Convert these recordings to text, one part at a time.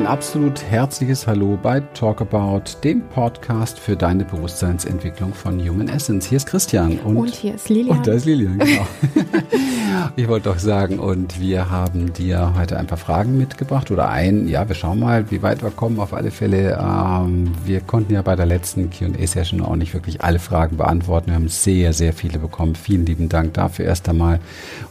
Ein absolut herzliches Hallo bei Talk About, dem Podcast für deine Bewusstseinsentwicklung von Human Essence. Hier ist Christian und, und hier ist Lilian. Und da ist Lilian, genau. ich wollte doch sagen, und wir haben dir heute ein paar Fragen mitgebracht oder ein, ja, wir schauen mal, wie weit wir kommen. Auf alle Fälle, ähm, wir konnten ja bei der letzten Q&A-Session auch nicht wirklich alle Fragen beantworten. Wir haben sehr, sehr viele bekommen. Vielen lieben Dank dafür erst einmal.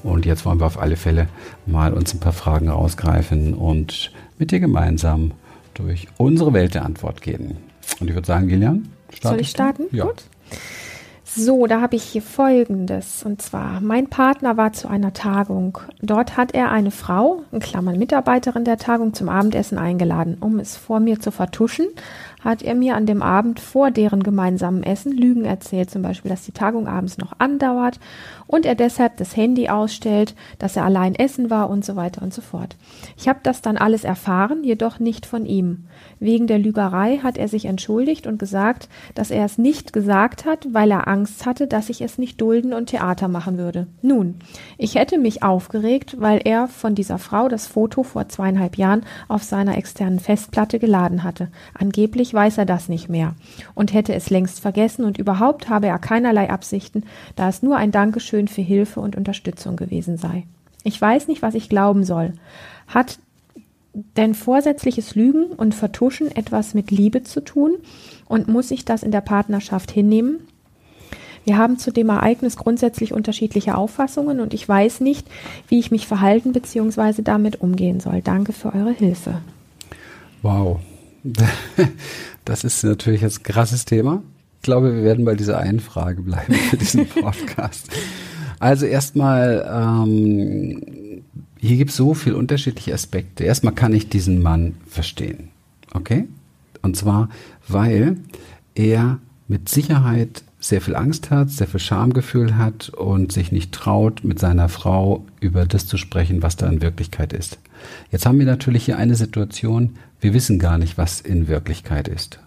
Und jetzt wollen wir auf alle Fälle mal uns ein paar Fragen rausgreifen und mit dir gemeinsam durch unsere Welt der Antwort gehen. Und ich würde sagen, Gillian, Soll ich starten? Ja. Gut. So, da habe ich hier Folgendes. Und zwar, mein Partner war zu einer Tagung. Dort hat er eine Frau, in Klammern Mitarbeiterin der Tagung, zum Abendessen eingeladen. Um es vor mir zu vertuschen, hat er mir an dem Abend vor deren gemeinsamen Essen Lügen erzählt. Zum Beispiel, dass die Tagung abends noch andauert und er deshalb das Handy ausstellt, dass er allein essen war und so weiter und so fort. Ich habe das dann alles erfahren, jedoch nicht von ihm. Wegen der Lügerei hat er sich entschuldigt und gesagt, dass er es nicht gesagt hat, weil er Angst hatte, dass ich es nicht dulden und Theater machen würde. Nun, ich hätte mich aufgeregt, weil er von dieser Frau das Foto vor zweieinhalb Jahren auf seiner externen Festplatte geladen hatte. Angeblich weiß er das nicht mehr und hätte es längst vergessen und überhaupt habe er keinerlei Absichten, da es nur ein Dankeschön schön für Hilfe und Unterstützung gewesen sei. Ich weiß nicht, was ich glauben soll. Hat denn vorsätzliches Lügen und Vertuschen etwas mit Liebe zu tun? Und muss ich das in der Partnerschaft hinnehmen? Wir haben zu dem Ereignis grundsätzlich unterschiedliche Auffassungen und ich weiß nicht, wie ich mich verhalten bzw. damit umgehen soll. Danke für eure Hilfe. Wow. Das ist natürlich jetzt ein krasses Thema. Ich glaube, wir werden bei dieser einen Frage bleiben für diesen Podcast. Also erstmal, ähm, hier gibt es so viele unterschiedliche Aspekte. Erstmal kann ich diesen Mann verstehen. Okay? Und zwar, weil er mit Sicherheit sehr viel Angst hat, sehr viel Schamgefühl hat und sich nicht traut, mit seiner Frau über das zu sprechen, was da in Wirklichkeit ist. Jetzt haben wir natürlich hier eine Situation, wir wissen gar nicht, was in Wirklichkeit ist.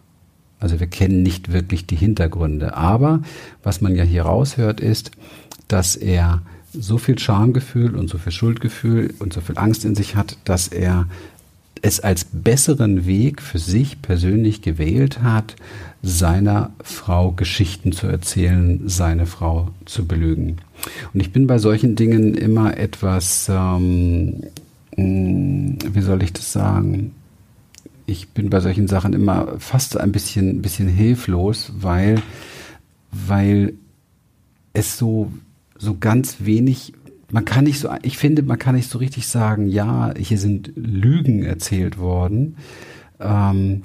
Also wir kennen nicht wirklich die Hintergründe. Aber was man ja hier raushört, ist, dass er so viel Schamgefühl und so viel Schuldgefühl und so viel Angst in sich hat, dass er es als besseren Weg für sich persönlich gewählt hat, seiner Frau Geschichten zu erzählen, seine Frau zu belügen. Und ich bin bei solchen Dingen immer etwas, ähm, mm, wie soll ich das sagen? Ich bin bei solchen Sachen immer fast ein bisschen, bisschen hilflos, weil, weil es so so ganz wenig, man kann nicht so, ich finde, man kann nicht so richtig sagen, ja, hier sind Lügen erzählt worden, ähm,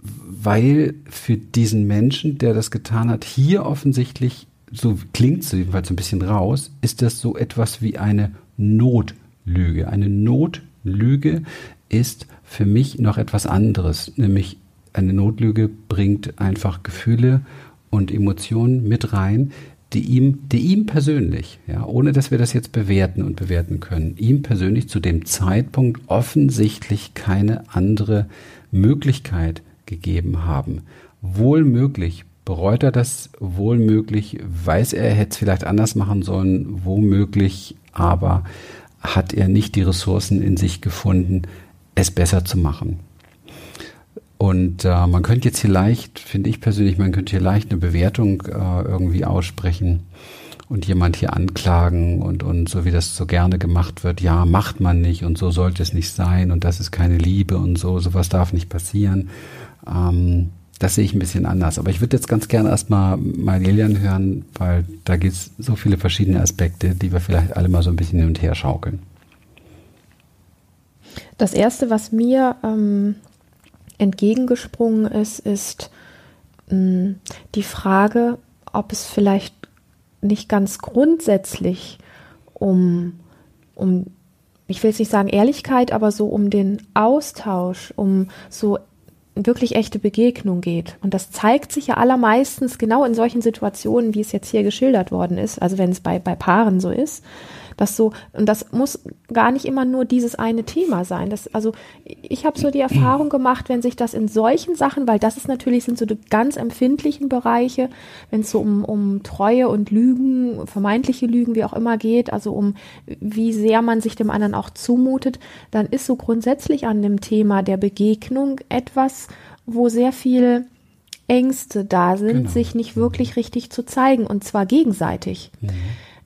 weil für diesen Menschen, der das getan hat, hier offensichtlich, so klingt es jedenfalls ein bisschen raus, ist das so etwas wie eine Notlüge. Eine Notlüge ist für mich noch etwas anderes, nämlich eine Notlüge bringt einfach Gefühle und Emotionen mit rein, die ihm, die ihm persönlich, ja, ohne dass wir das jetzt bewerten und bewerten können, ihm persönlich zu dem Zeitpunkt offensichtlich keine andere Möglichkeit gegeben haben. Wohl möglich bereut er das, wohl möglich weiß er, er hätte es vielleicht anders machen sollen, womöglich, aber hat er nicht die Ressourcen in sich gefunden, es besser zu machen. Und äh, man könnte jetzt hier leicht, finde ich persönlich, man könnte hier leicht eine Bewertung äh, irgendwie aussprechen und jemand hier anklagen und, und so wie das so gerne gemacht wird, ja, macht man nicht und so sollte es nicht sein und das ist keine Liebe und so, sowas darf nicht passieren. Ähm, das sehe ich ein bisschen anders. Aber ich würde jetzt ganz gerne erstmal mal Lilian hören, weil da gibt es so viele verschiedene Aspekte, die wir vielleicht alle mal so ein bisschen hin und her schaukeln. Das erste, was mir ähm, entgegengesprungen ist, ist mh, hm, die Frage, ob es vielleicht nicht ganz grundsätzlich um, um, ich will jetzt nicht sagen Ehrlichkeit, aber so um den Austausch, um so wirklich echte Begegnung geht. Und das zeigt sich ja allermeistens genau in solchen Situationen, wie es jetzt hier geschildert worden ist, also wenn es bei, bei Paaren so ist, Das so, und das muss gar nicht immer nur dieses eine Thema sein. Das, also ich habe so die Erfahrung gemacht, wenn sich das in solchen Sachen, weil das ist natürlich, sind so die ganz empfindlichen Bereiche, wenn es so um, um Treue und Lügen, vermeintliche Lügen, wie auch immer geht, also um wie sehr man sich dem anderen auch zumutet, dann ist so grundsätzlich an dem Thema der Begegnung etwas, wo sehr viel Ängste da sind, genau. sich nicht wirklich richtig zu zeigen und zwar gegenseitig. Mhm.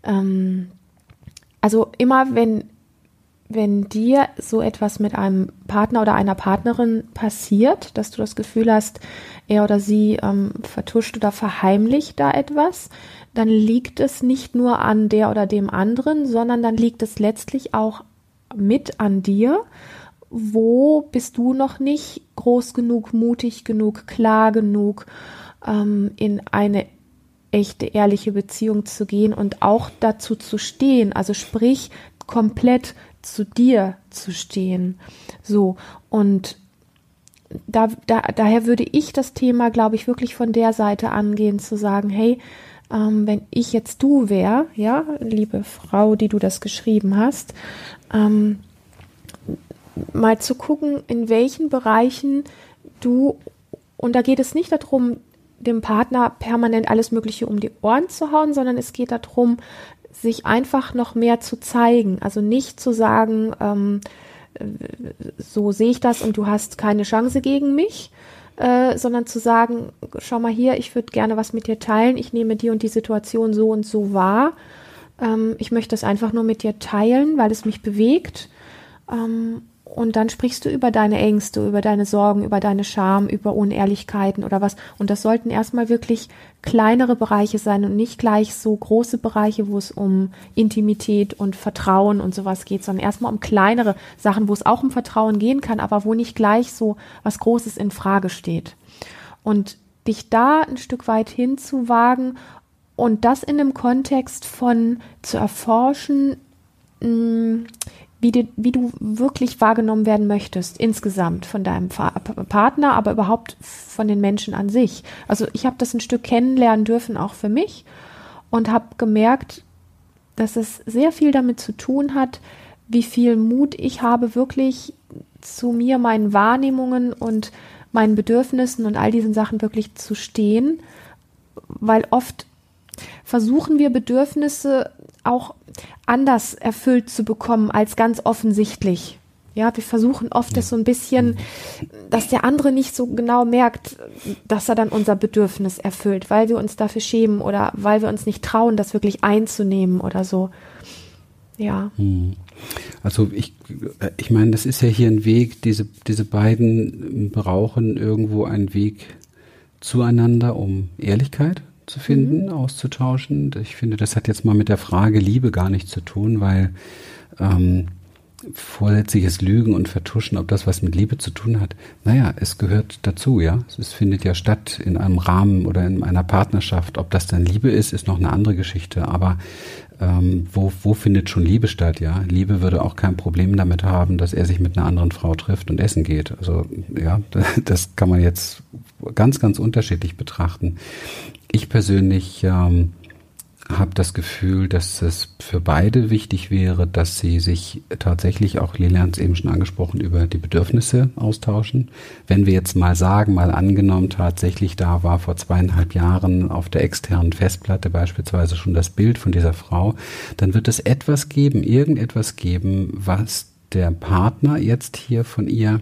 Ähm, also immer wenn wenn dir so etwas mit einem Partner oder einer Partnerin passiert, dass du das Gefühl hast, er oder sie ähm, vertuscht oder verheimlicht da etwas, dann liegt es nicht nur an der oder dem anderen, sondern dann liegt es letztlich auch mit an dir. Wo bist du noch nicht groß genug, mutig genug, klar genug, ähm, in eine echte, ehrliche Beziehung zu gehen und auch dazu zu stehen, also sprich, komplett zu dir zu stehen. So, und da, da, daher würde ich das Thema, glaube ich, wirklich von der Seite angehen, zu sagen, hey, ähm, wenn ich jetzt du wäre, ja, liebe Frau, die du das geschrieben hast, ähm, mal zu gucken, in welchen Bereichen du, und da geht es nicht darum, dem Partner permanent alles Mögliche um die Ohren zu hauen, sondern es geht darum, sich einfach noch mehr zu zeigen. Also nicht zu sagen, ähm, so sehe ich das und du hast keine Chance gegen mich, äh, sondern zu sagen, schau mal hier, ich würde gerne was mit dir teilen, ich nehme die und die Situation so und so wahr. Ähm, ich möchte das einfach nur mit dir teilen, weil es mich bewegt. Ähm, und dann sprichst du über deine Ängste, über deine Sorgen, über deine Scham, über Unehrlichkeiten oder was. Und das sollten erstmal wirklich kleinere Bereiche sein und nicht gleich so große Bereiche, wo es um Intimität und Vertrauen und sowas geht, sondern erstmal um kleinere Sachen, wo es auch um Vertrauen gehen kann, aber wo nicht gleich so was Großes in Frage steht. Und dich da ein Stück weit hinzuwagen und das in einem Kontext von zu erforschen, mm, wie, die, wie du wirklich wahrgenommen werden möchtest, insgesamt von deinem Partner, aber überhaupt von den Menschen an sich. Also ich habe das ein Stück kennenlernen dürfen, auch für mich, und habe gemerkt, dass es sehr viel damit zu tun hat, wie viel Mut ich habe, wirklich zu mir, meinen Wahrnehmungen und meinen Bedürfnissen und all diesen Sachen wirklich zu stehen, weil oft versuchen wir Bedürfnisse auch anders erfüllt zu bekommen als ganz offensichtlich. Ja, wir versuchen oft das so ein bisschen, dass der andere nicht so genau merkt, dass er dann unser Bedürfnis erfüllt, weil wir uns dafür schämen oder weil wir uns nicht trauen, das wirklich einzunehmen oder so. Ja. Hm. Also ich, ich meine, das ist ja hier ein Weg, diese, diese beiden brauchen irgendwo einen Weg zueinander um Ehrlichkeit zu finden, mhm. auszutauschen. Ich finde, das hat jetzt mal mit der Frage Liebe gar nichts zu tun, weil ähm, vorsätzliches Lügen und Vertuschen, ob das was mit Liebe zu tun hat, naja, es gehört dazu, ja. Es findet ja statt in einem Rahmen oder in einer Partnerschaft. Ob das dann Liebe ist, ist noch eine andere Geschichte. Aber ähm, wo, wo findet schon Liebe statt, ja? Liebe würde auch kein Problem damit haben, dass er sich mit einer anderen Frau trifft und essen geht. Also ja, das kann man jetzt ganz, ganz unterschiedlich betrachten. Ich persönlich ähm, habe das Gefühl, dass es für beide wichtig wäre, dass sie sich tatsächlich, auch Lilian es eben schon angesprochen, über die Bedürfnisse austauschen. Wenn wir jetzt mal sagen, mal angenommen, tatsächlich da war vor zweieinhalb Jahren auf der externen Festplatte beispielsweise schon das Bild von dieser Frau, dann wird es etwas geben, irgendetwas geben, was der Partner jetzt hier von ihr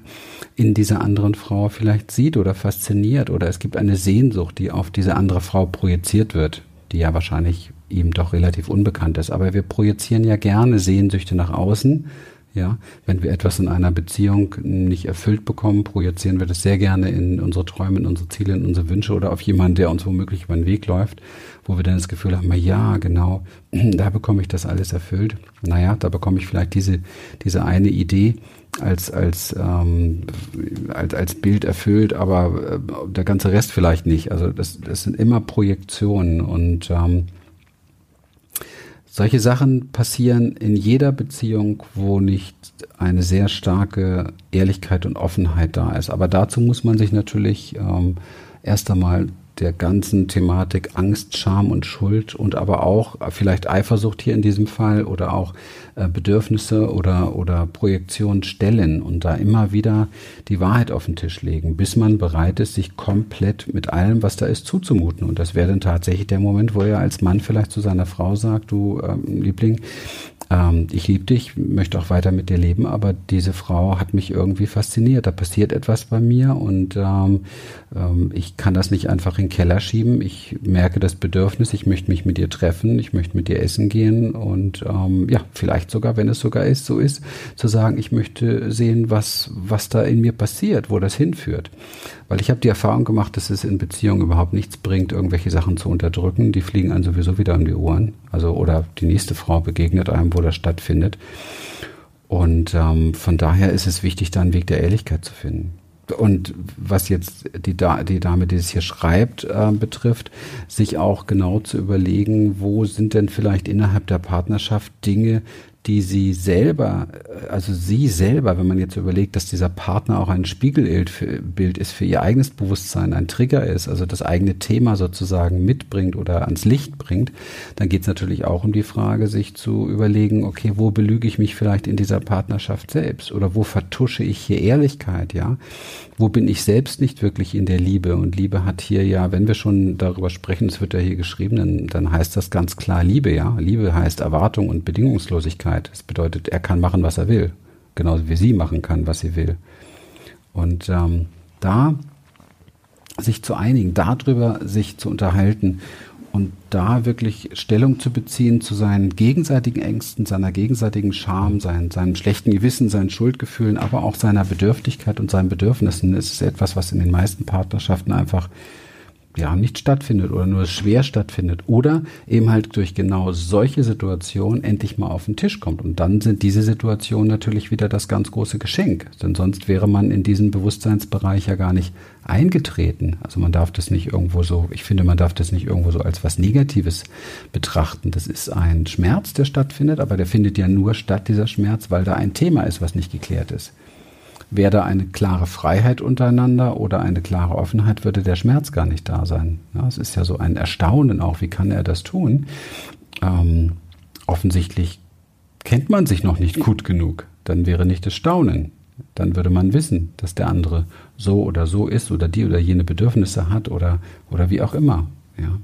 in dieser anderen Frau vielleicht sieht oder fasziniert oder es gibt eine Sehnsucht, die auf diese andere Frau projiziert wird, die ja wahrscheinlich ihm doch relativ unbekannt ist. Aber wir projizieren ja gerne Sehnsüchte nach außen ja, wenn wir etwas in einer Beziehung nicht erfüllt bekommen, projizieren wir das sehr gerne in unsere Träume, in unsere Ziele, in unsere Wünsche oder auf jemanden, der uns womöglich über den Weg läuft, wo wir dann das Gefühl haben, ja, genau, da bekomme ich das alles erfüllt. Naja, da bekomme ich vielleicht diese, diese eine Idee als, als, ähm, als, als Bild erfüllt, aber äh, der ganze Rest vielleicht nicht. Also das, das sind immer Projektionen und ähm, solche Sachen passieren in jeder Beziehung, wo nicht eine sehr starke Ehrlichkeit und Offenheit da ist. Aber dazu muss man sich natürlich ähm, erst einmal der ganzen Thematik Angst, Scham und Schuld und aber auch vielleicht Eifersucht hier in diesem Fall oder auch äh, Bedürfnisse oder, oder Projektionen stellen und da immer wieder die Wahrheit auf den Tisch legen, bis man bereit ist, sich komplett mit allem, was da ist, zuzumuten. Und das wäre dann tatsächlich der Moment, wo er als Mann vielleicht zu seiner Frau sagt, du ähm, Liebling, ähm, ich liebe dich, möchte auch weiter mit dir leben, aber diese Frau hat mich irgendwie fasziniert. Da passiert etwas bei mir und ähm, ähm, ich kann das nicht einfach in den Keller schieben. Ich merke das Bedürfnis, ich möchte mich mit ihr treffen, ich möchte mit ihr essen gehen und ähm, ja, vielleicht sogar, wenn es sogar ist, so ist, zu sagen, ich möchte sehen, was, was da in mir passiert, wo das hinführt. Weil ich habe die Erfahrung gemacht, dass es in Beziehungen überhaupt nichts bringt, irgendwelche Sachen zu unterdrücken. Die fliegen einem sowieso wieder um die Ohren. Also, oder die nächste Frau begegnet einem, wo das stattfindet. Und ähm, von daher ist es wichtig, da einen Weg der Ehrlichkeit zu finden. Und was jetzt die, die Dame, die es hier schreibt, äh, betrifft, sich auch genau zu überlegen, wo sind denn vielleicht innerhalb der Partnerschaft Dinge, die sie selber, also sie selber, wenn man jetzt überlegt, dass dieser Partner auch ein Spiegelbild ist für ihr eigenes Bewusstsein, ein Trigger ist, also das eigene Thema sozusagen mitbringt oder ans Licht bringt, dann geht es natürlich auch um die Frage, sich zu überlegen, okay, wo belüge ich mich vielleicht in dieser Partnerschaft selbst oder wo vertusche ich hier Ehrlichkeit, ja? Wo bin ich selbst nicht wirklich in der Liebe? Und Liebe hat hier ja, wenn wir schon darüber sprechen, es wird ja hier geschrieben, dann, dann heißt das ganz klar Liebe, ja? Liebe heißt Erwartung und Bedingungslosigkeit. Das bedeutet, er kann machen, was er will. Genauso wie sie machen kann, was sie will. Und ähm, da sich zu einigen, darüber sich zu unterhalten und da wirklich Stellung zu beziehen zu seinen gegenseitigen Ängsten, seiner gegenseitigen Scham, seinen, seinen schlechten Gewissen, seinen Schuldgefühlen, aber auch seiner Bedürftigkeit und seinen Bedürfnissen, ist etwas, was in den meisten Partnerschaften einfach ja nicht stattfindet oder nur schwer stattfindet oder eben halt durch genau solche Situationen endlich mal auf den Tisch kommt. Und dann sind diese Situationen natürlich wieder das ganz große Geschenk, denn sonst wäre man in diesen Bewusstseinsbereich ja gar nicht eingetreten. Also man darf das nicht irgendwo so, ich finde, man darf das nicht irgendwo so als was Negatives betrachten. Das ist ein Schmerz, der stattfindet, aber der findet ja nur statt, dieser Schmerz, weil da ein Thema ist, was nicht geklärt ist. Wäre da eine klare Freiheit untereinander oder eine klare Offenheit, würde der Schmerz gar nicht da sein. Ja, es ist ja so ein Erstaunen auch, wie kann er das tun? Ähm, offensichtlich kennt man sich noch nicht gut genug. Dann wäre nicht das Staunen. Dann würde man wissen, dass der andere so oder so ist oder die oder jene Bedürfnisse hat oder, oder wie auch immer. Ja.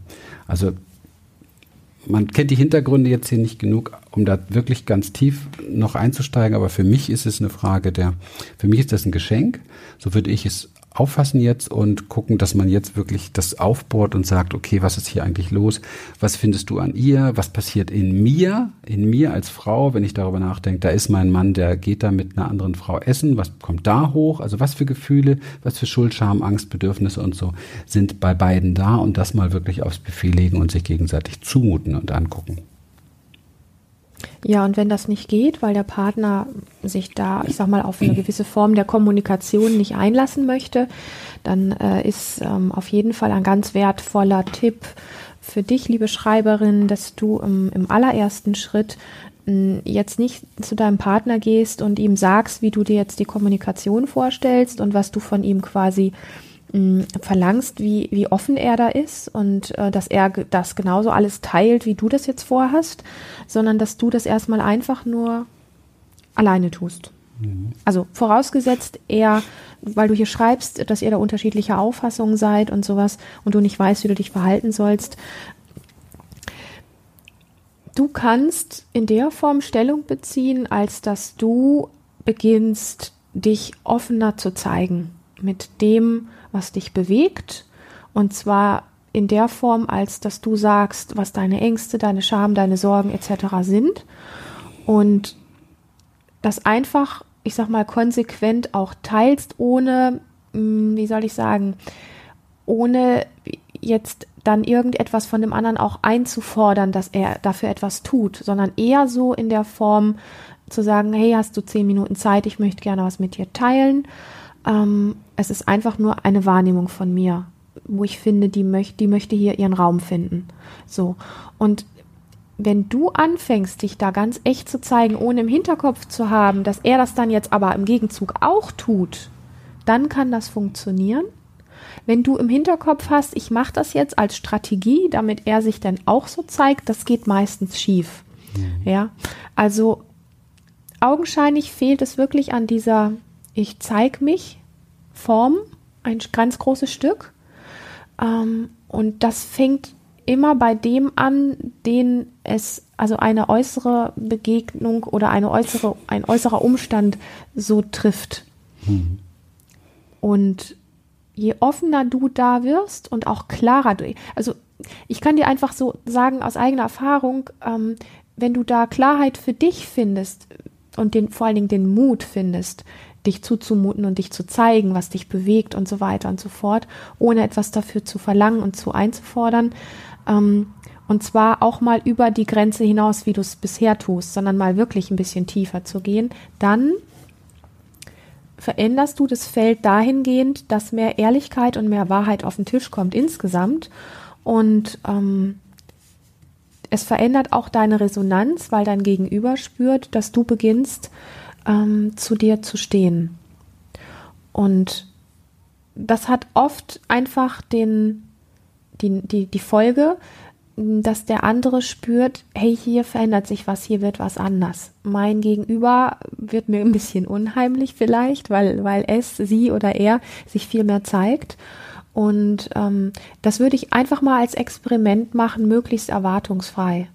Also man kennt die Hintergründe jetzt hier nicht genug, um da wirklich ganz tief noch einzusteigen, aber für mich ist es eine Frage der, für mich ist das ein Geschenk, so würde ich es auffassen jetzt und gucken, dass man jetzt wirklich das aufbohrt und sagt, okay, was ist hier eigentlich los? Was findest du an ihr? Was passiert in mir? In mir als Frau, wenn ich darüber nachdenke, da ist mein Mann, der geht da mit einer anderen Frau essen. Was kommt da hoch? Also was für Gefühle, was für Schuld, Scham, Angst, Bedürfnisse und so sind bei beiden da und das mal wirklich aufs Buffet legen und sich gegenseitig zumuten und angucken. Ja, und wenn das nicht geht, weil der Partner sich da, ich sag mal, auf eine gewisse Form der Kommunikation nicht einlassen möchte, dann äh, ist ähm, auf jeden Fall ein ganz wertvoller Tipp für dich, liebe Schreiberin, dass du im, im allerersten Schritt äh, jetzt nicht zu deinem Partner gehst und ihm sagst, wie du dir jetzt die Kommunikation vorstellst und was du von ihm quasi verlangst, wie, wie offen er da ist und äh, dass er das genauso alles teilt, wie du das jetzt vorhast, sondern dass du das erstmal einfach nur alleine tust. Mhm. Also vorausgesetzt, er, weil du hier schreibst, dass ihr da unterschiedlicher Auffassungen seid und sowas und du nicht weißt, wie du dich verhalten sollst. Du kannst in der Form Stellung beziehen, als dass du beginnst, dich offener zu zeigen mit dem, was dich bewegt. Und zwar in der Form, als dass du sagst, was deine Ängste, deine Scham, deine Sorgen etc. sind. Und das einfach, ich sag mal, konsequent auch teilst, ohne, hm, wie soll ich sagen, ohne jetzt dann irgendetwas von dem anderen auch einzufordern, dass er dafür etwas tut, sondern eher so in der Form zu sagen, hey, hast du zehn Minuten Zeit, ich möchte gerne was mit dir teilen ähm, es ist einfach nur eine Wahrnehmung von mir, wo ich finde, die, möcht, die möchte hier ihren Raum finden. So. Und wenn du anfängst, dich da ganz echt zu zeigen, ohne im Hinterkopf zu haben, dass er das dann jetzt aber im Gegenzug auch tut, dann kann das funktionieren. Wenn du im Hinterkopf hast, ich mache das jetzt als Strategie, damit er sich dann auch so zeigt, das geht meistens schief. Mhm. Ja, also augenscheinlich fehlt es wirklich an dieser Ich zeig mich Form, ein ganz großes Stück. Ähm, und das fängt immer bei dem an, den es, also eine äußere Begegnung oder eine äußere, ein äußerer Umstand so trifft. Mhm. Und je offener du da wirst und auch klarer, du, also ich kann dir einfach so sagen aus eigener Erfahrung, ähm, wenn du da Klarheit für dich findest und den, vor allen Dingen den Mut findest, dich zuzumuten und dich zu zeigen, was dich bewegt und so weiter und so fort, ohne etwas dafür zu verlangen und zu einzufordern. Ähm, und zwar auch mal über die Grenze hinaus, wie du es bisher tust, sondern mal wirklich ein bisschen tiefer zu gehen. Dann veränderst du das Feld dahingehend, dass mehr Ehrlichkeit und mehr Wahrheit auf den Tisch kommt insgesamt. Und ähm, es verändert auch deine Resonanz, weil dein Gegenüber spürt, dass du beginnst, ähm, zu dir zu stehen. Und das hat oft einfach den, die, die, die Folge, dass der andere spürt, hey, hier verändert sich was, hier wird was anders. Mein Gegenüber wird mir ein bisschen unheimlich vielleicht, weil, weil es, sie oder er sich viel mehr zeigt. Und ähm, das würde ich einfach mal als Experiment machen, möglichst erwartungsfrei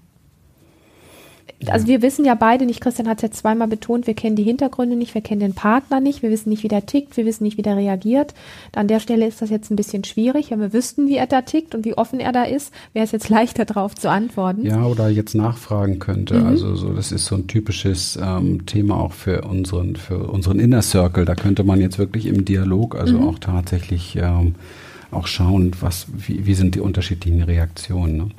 also wir wissen ja beide nicht, Christian hat es jetzt zweimal betont, wir kennen die Hintergründe nicht, wir kennen den Partner nicht, wir wissen nicht, wie der tickt, wir wissen nicht, wie der reagiert. An der Stelle ist das jetzt ein bisschen schwierig. Wenn wir wüssten, wie er da tickt und wie offen er da ist, wäre es jetzt leichter darauf zu antworten. Ja, oder jetzt nachfragen könnte. Mhm. Also so, das ist so ein typisches ähm, Thema auch für unseren, für unseren Inner Circle. Da könnte man jetzt wirklich im Dialog, also mhm. auch tatsächlich ähm, auch schauen, was, wie, wie sind die unterschiedlichen Reaktionen. Ne?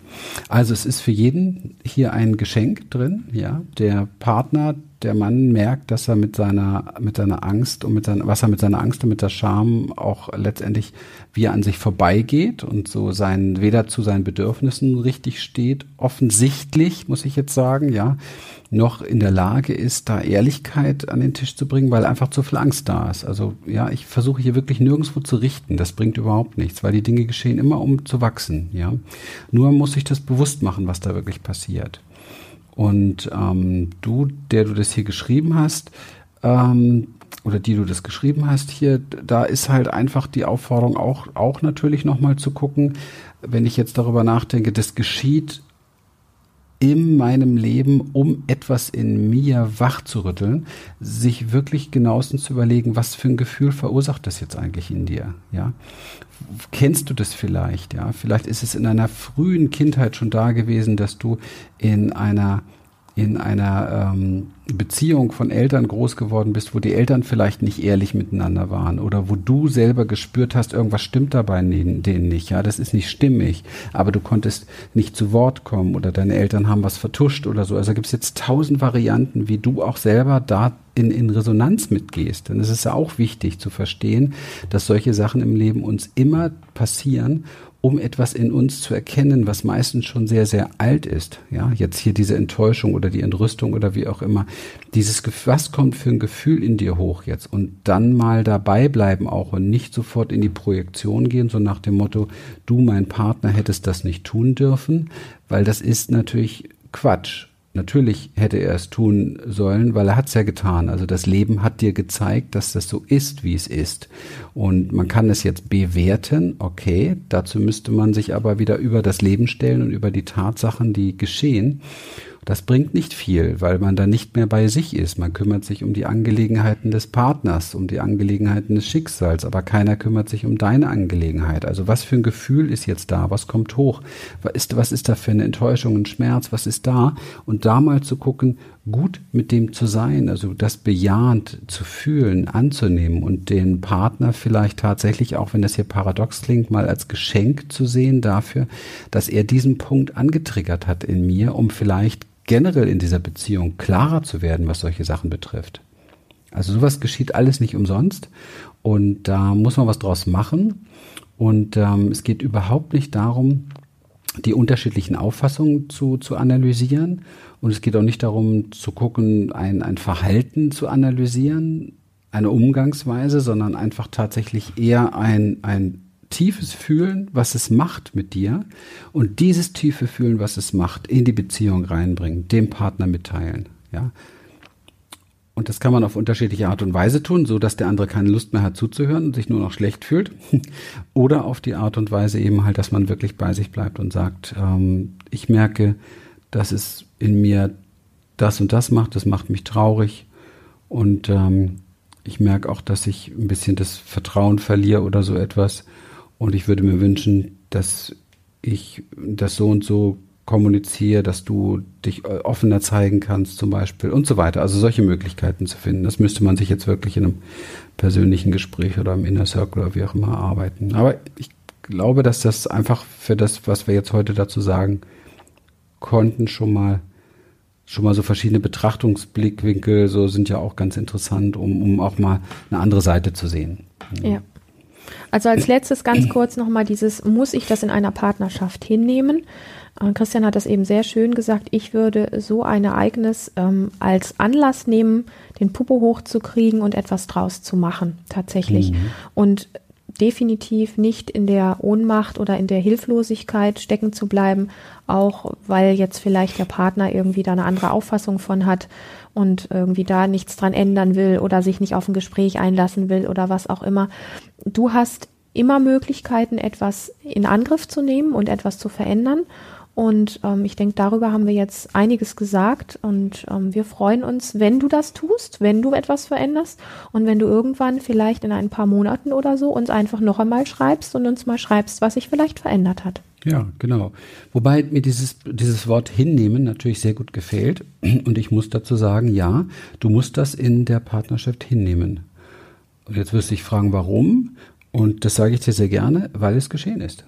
Also es ist für jeden hier ein Geschenk drin, ja. Der Partner, der Mann merkt, dass er mit seiner, mit seiner Angst und mit seiner, was er mit seiner Angst und mit der Scham auch letztendlich, wie er an sich vorbeigeht und so sein, weder zu seinen Bedürfnissen richtig steht, offensichtlich, muss ich jetzt sagen, ja, noch in der Lage ist, da Ehrlichkeit an den Tisch zu bringen, weil einfach zu viel Angst da ist. Also ja, ich versuche hier wirklich nirgendwo zu richten. Das bringt überhaupt nichts, weil die Dinge geschehen immer, um zu wachsen. Ja, nur muss ich das bewusst machen, was da wirklich passiert. Und ähm, du, der du das hier geschrieben hast, ähm, oder die du das geschrieben hast hier, da ist halt einfach die Aufforderung auch, auch natürlich nochmal zu gucken, wenn ich jetzt darüber nachdenke, das geschieht in meinem Leben, um etwas in mir wach zu rütteln, sich wirklich genauestens zu überlegen, was für ein Gefühl verursacht das jetzt eigentlich in dir, ja? Kennst du das vielleicht, ja? Vielleicht ist es in einer frühen Kindheit schon da gewesen, dass du in einer in einer ähm, Beziehung von Eltern groß geworden bist, wo die Eltern vielleicht nicht ehrlich miteinander waren oder wo du selber gespürt hast, irgendwas stimmt dabei denen nicht, ja, das ist nicht stimmig, aber du konntest nicht zu Wort kommen oder deine Eltern haben was vertuscht oder so. Also gibt es jetzt tausend Varianten, wie du auch selber da in, in Resonanz mitgehst. Denn es ist ja auch wichtig zu verstehen, dass solche Sachen im Leben uns immer passieren um etwas in uns zu erkennen, was meistens schon sehr, sehr alt ist. Ja, jetzt hier diese Enttäuschung oder die Entrüstung oder wie auch immer. Dieses, was kommt für ein Gefühl in dir hoch jetzt? Und dann mal dabei bleiben auch und nicht sofort in die Projektion gehen, so nach dem Motto, du, mein Partner, hättest das nicht tun dürfen, weil das ist natürlich Quatsch. Natürlich hätte er es tun sollen, weil er hat es ja getan. Also das Leben hat dir gezeigt, dass das so ist, wie es ist. Und man kann es jetzt bewerten, okay, dazu müsste man sich aber wieder über das Leben stellen und über die Tatsachen, die geschehen. Das bringt nicht viel, weil man da nicht mehr bei sich ist. Man kümmert sich um die Angelegenheiten des Partners, um die Angelegenheiten des Schicksals, aber keiner kümmert sich um deine Angelegenheit. Also was für ein Gefühl ist jetzt da? Was kommt hoch? Was ist, was ist da für eine Enttäuschung, ein Schmerz? Was ist da? Und da mal zu gucken, gut mit dem zu sein, also das bejahend zu fühlen, anzunehmen und den Partner vielleicht tatsächlich, auch wenn das hier paradox klingt, mal als Geschenk zu sehen dafür, dass er diesen Punkt angetriggert hat in mir, um vielleicht generell in dieser Beziehung klarer zu werden, was solche Sachen betrifft. Also sowas geschieht alles nicht umsonst und da muss man was draus machen. Und ähm, es geht überhaupt nicht darum, die unterschiedlichen Auffassungen zu, zu analysieren. Und es geht auch nicht darum zu gucken, ein, ein Verhalten zu analysieren, eine Umgangsweise, sondern einfach tatsächlich eher ein, ein tiefes Fühlen, was es macht mit dir und dieses tiefe Fühlen, was es macht, in die Beziehung reinbringen, dem Partner mitteilen. Ja, und das kann man auf unterschiedliche Art und Weise tun, so dass der andere keine Lust mehr hat zuzuhören und sich nur noch schlecht fühlt. Oder auf die Art und Weise eben halt, dass man wirklich bei sich bleibt und sagt, ähm, ich merke, dass es in mir das und das macht, das macht mich traurig. Und ähm, ich merke auch, dass ich ein bisschen das Vertrauen verliere oder so etwas. Und ich würde mir wünschen, dass ich das so und so kommuniziere, dass du dich äh, offener zeigen kannst zum Beispiel und so weiter. Also solche Möglichkeiten zu finden. Das müsste man sich jetzt wirklich in einem persönlichen Gespräch oder im Inner Circle oder wie auch immer arbeiten. Aber ich glaube, dass das einfach für das, was wir jetzt heute dazu sagen konnten, schon mal schon mal so verschiedene Betrachtungsblickwinkel so sind ja auch ganz interessant, um, um auch mal eine andere Seite zu sehen. Ja. Also als letztes ganz kurz nochmal dieses, muss ich das in einer Partnerschaft hinnehmen? Christian hat das eben sehr schön gesagt. Ich würde so ein Ereignis ähm, als Anlass nehmen, den Puppe hochzukriegen und etwas draus zu machen, tatsächlich. Mhm. Und definitiv nicht in der Ohnmacht oder in der Hilflosigkeit stecken zu bleiben, auch weil jetzt vielleicht der Partner irgendwie da eine andere Auffassung von hat und irgendwie da nichts dran ändern will oder sich nicht auf ein Gespräch einlassen will oder was auch immer. Du hast immer Möglichkeiten, etwas in Angriff zu nehmen und etwas zu verändern. Und ähm, ich denke, darüber haben wir jetzt einiges gesagt. Und ähm, wir freuen uns, wenn du das tust, wenn du etwas veränderst und wenn du irgendwann vielleicht in ein paar Monaten oder so uns einfach noch einmal schreibst und uns mal schreibst, was sich vielleicht verändert hat. Ja, genau. Wobei mir dieses, dieses Wort hinnehmen natürlich sehr gut gefällt. Und ich muss dazu sagen, ja, du musst das in der Partnerschaft hinnehmen. Und jetzt wirst du dich fragen, warum? Und das sage ich dir sehr gerne, weil es geschehen ist.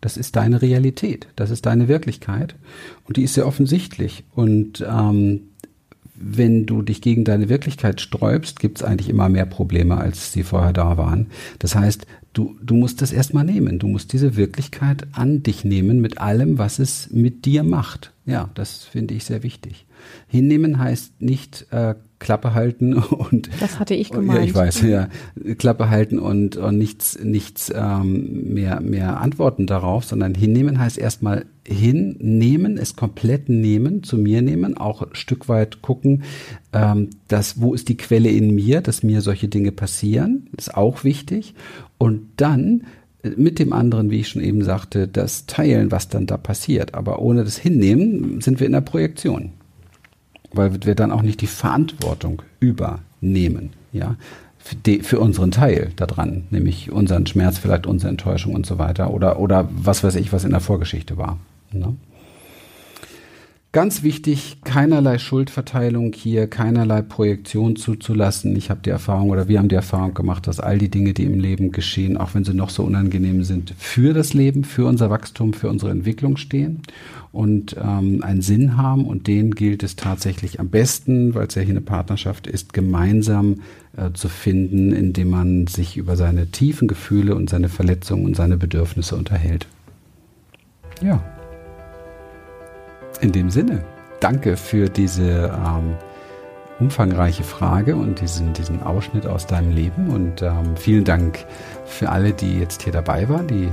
Das ist deine Realität, das ist deine Wirklichkeit und die ist sehr offensichtlich. Und ähm, wenn du dich gegen deine Wirklichkeit sträubst, gibt es eigentlich immer mehr Probleme, als sie vorher da waren. Das heißt, du, du musst das erstmal nehmen. Du musst diese Wirklichkeit an dich nehmen mit allem, was es mit dir macht. Ja, das finde ich sehr wichtig. Hinnehmen heißt nicht äh, Klappe halten und das hatte ich gemeint. Ja, ich weiß, ja, Klappe halten und, und nichts, nichts ähm, mehr, mehr antworten darauf, sondern hinnehmen heißt erstmal hinnehmen, es komplett nehmen, zu mir nehmen, auch ein Stück weit gucken, ähm, dass wo ist die Quelle in mir, dass mir solche Dinge passieren, ist auch wichtig und dann äh, mit dem anderen, wie ich schon eben sagte, das teilen, was dann da passiert. Aber ohne das Hinnehmen sind wir in der Projektion weil wir dann auch nicht die Verantwortung übernehmen, ja, für, unseren Teil daran, nämlich unseren Schmerz, vielleicht unsere Enttäuschung und so weiter oder, oder was weiß ich, was in der Vorgeschichte war. Ne? Ganz wichtig, keinerlei Schuldverteilung hier, keinerlei Projektion zuzulassen. Ich habe die Erfahrung oder wir haben die Erfahrung gemacht, dass all die Dinge, die im Leben geschehen, auch wenn sie noch so unangenehm sind, für das Leben, für unser Wachstum, für unsere Entwicklung stehen und ähm, einen Sinn haben. Und den gilt es tatsächlich am besten, weil es ja hier eine Partnerschaft ist, gemeinsam äh, zu finden, indem man sich über seine tiefen Gefühle und seine Verletzungen und seine Bedürfnisse unterhält. Ja. In dem Sinne, danke für diese ähm, umfangreiche Frage und diesen, diesen Ausschnitt aus deinem Leben. Und ähm, vielen Dank für alle, die jetzt hier dabei waren, die,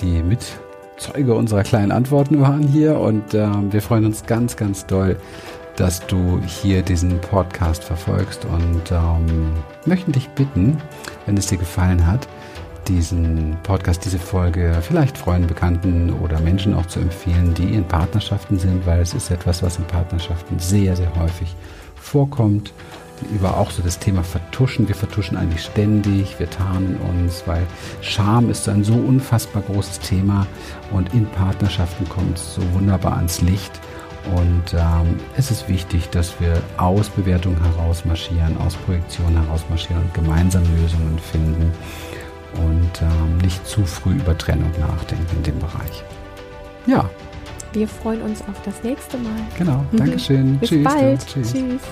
die Mitzeuge unserer kleinen Antworten waren hier. Und ähm, wir freuen uns ganz, ganz doll, dass du hier diesen Podcast verfolgst und ähm, möchten dich bitten, wenn es dir gefallen hat, diesen Podcast, diese Folge vielleicht Freunden, Bekannten oder Menschen auch zu empfehlen, die in Partnerschaften sind, weil es ist etwas, was in Partnerschaften sehr, sehr häufig vorkommt. Über auch so das Thema Vertuschen. Wir vertuschen eigentlich ständig, wir tarnen uns, weil Scham ist ein so unfassbar großes Thema und in Partnerschaften kommt es so wunderbar ans Licht. Und ähm, es ist wichtig, dass wir aus Bewertung herausmarschieren, aus Projektion herausmarschieren und gemeinsam Lösungen finden und ähm, nicht zu früh über Trennung nachdenken in dem Bereich. Ja. Wir freuen uns auf das nächste Mal. Genau, Dankeschön. Bis Tschüss. bald. Tschüss. Tschüss.